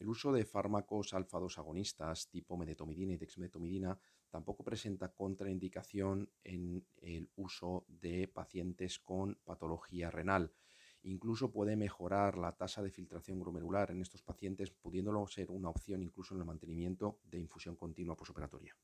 El uso de fármacos alfa-2 agonistas tipo medetomidina y dexmedetomidina tampoco presenta contraindicación en el uso de pacientes con patología renal. Incluso puede mejorar la tasa de filtración glomerular en estos pacientes, pudiéndolo ser una opción incluso en el mantenimiento de infusión continua posoperatoria.